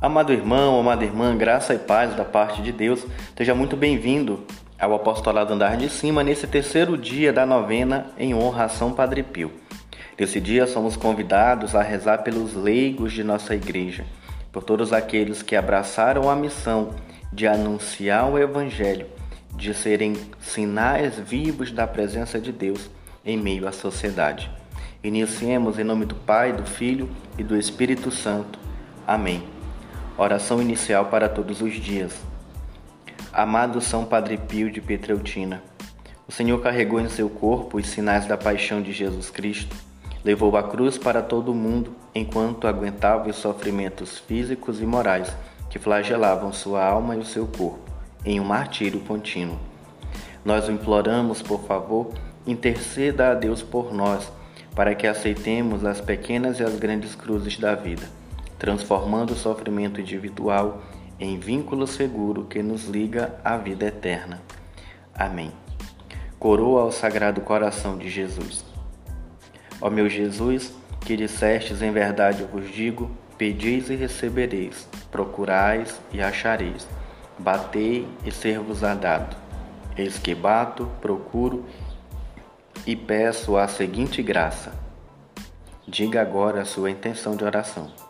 Amado irmão, amada irmã, graça e paz da parte de Deus, seja muito bem-vindo ao Apostolado Andar de Cima nesse terceiro dia da novena em honra a São Padre Pio. Nesse dia somos convidados a rezar pelos leigos de nossa igreja, por todos aqueles que abraçaram a missão de anunciar o Evangelho, de serem sinais vivos da presença de Deus em meio à sociedade. Iniciemos em nome do Pai, do Filho e do Espírito Santo. Amém. Oração inicial para todos os dias. Amado São Padre Pio de Petreutina, o Senhor carregou em seu corpo os sinais da paixão de Jesus Cristo, levou a cruz para todo o mundo enquanto aguentava os sofrimentos físicos e morais que flagelavam sua alma e o seu corpo em um martírio contínuo. Nós o imploramos, por favor, interceda a Deus por nós, para que aceitemos as pequenas e as grandes cruzes da vida transformando o sofrimento individual em vínculo seguro que nos liga à vida eterna. Amém. Coroa ao Sagrado Coração de Jesus. Ó meu Jesus, que dissestes em verdade eu vos digo, pedis e recebereis, procurais e achareis, batei e ser-vos-á dado. Eis que bato, procuro e peço a seguinte graça. Diga agora a sua intenção de oração.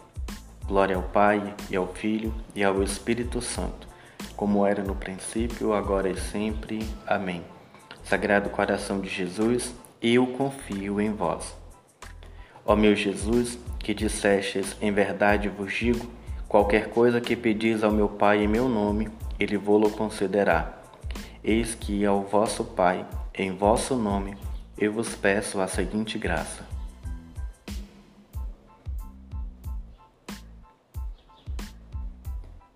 Glória ao Pai, e ao Filho, e ao Espírito Santo, como era no princípio, agora e sempre. Amém. Sagrado coração de Jesus, eu confio em vós. Ó meu Jesus, que dissestes, em verdade vos digo, qualquer coisa que pedis ao meu Pai em meu nome, ele vô-lo concederá. Eis que ao vosso Pai, em vosso nome, eu vos peço a seguinte graça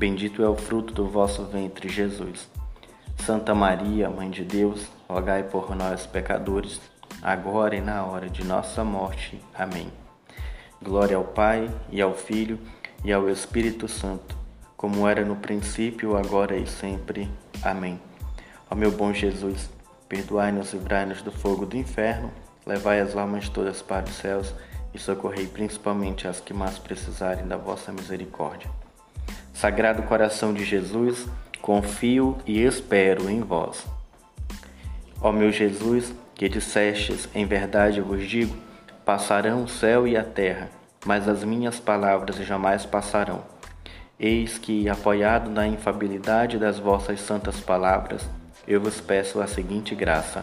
Bendito é o fruto do vosso ventre, Jesus. Santa Maria, Mãe de Deus, rogai por nós, pecadores, agora e na hora de nossa morte. Amém. Glória ao Pai, e ao Filho, e ao Espírito Santo, como era no princípio, agora e sempre. Amém. Ó meu bom Jesus, perdoai-nos e livrai-nos do fogo do inferno, levai as almas todas para os céus e socorrei principalmente as que mais precisarem da vossa misericórdia. Sagrado coração de Jesus, confio e espero em vós. Ó meu Jesus, que dissestes, em verdade vos digo, passarão o céu e a terra, mas as minhas palavras jamais passarão. Eis que, apoiado na infabilidade das vossas santas palavras, eu vos peço a seguinte graça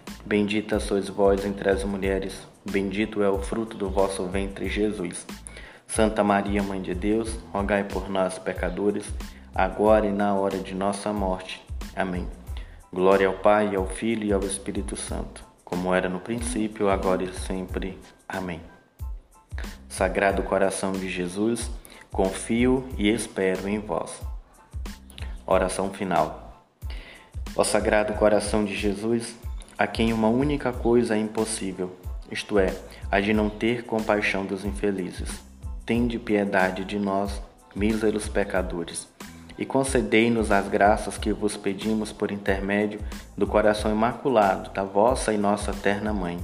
Bendita sois vós entre as mulheres, bendito é o fruto do vosso ventre, Jesus. Santa Maria, Mãe de Deus, rogai por nós, pecadores, agora e na hora de nossa morte. Amém. Glória ao Pai, ao Filho e ao Espírito Santo, como era no princípio, agora e sempre. Amém. Sagrado coração de Jesus, confio e espero em vós. Oração final. Ó Sagrado coração de Jesus, a quem uma única coisa é impossível, isto é, a de não ter compaixão dos infelizes tende piedade de nós, míseros pecadores, e concedei-nos as graças que vos pedimos por intermédio do coração imaculado da vossa e nossa terna mãe.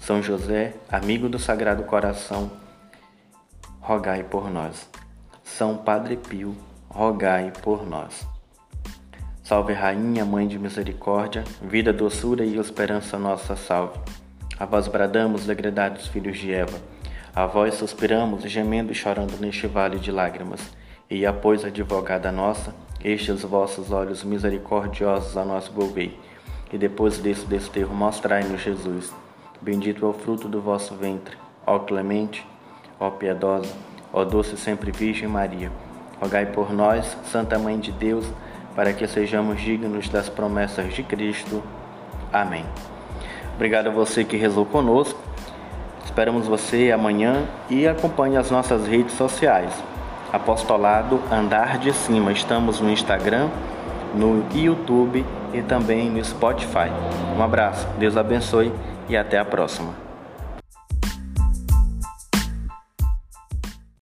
São José, amigo do Sagrado Coração, rogai por nós. São Padre Pio, rogai por nós. Salve Rainha, Mãe de Misericórdia, vida, doçura e esperança nossa salve. A vós bradamos, degredados filhos de Eva a vós suspiramos, gemendo e chorando neste vale de lágrimas. E após advogada nossa, estes vossos olhos misericordiosos a nós volvei. E depois desse desterro mostrai-nos Jesus. Bendito é o fruto do vosso ventre, ó clemente, ó piedosa, ó doce sempre Virgem Maria. Rogai por nós, Santa Mãe de Deus, para que sejamos dignos das promessas de Cristo. Amém. Obrigado a você que rezou conosco. Esperamos você amanhã e acompanhe as nossas redes sociais. Apostolado Andar de Cima. Estamos no Instagram, no YouTube e também no Spotify. Um abraço, Deus abençoe e até a próxima.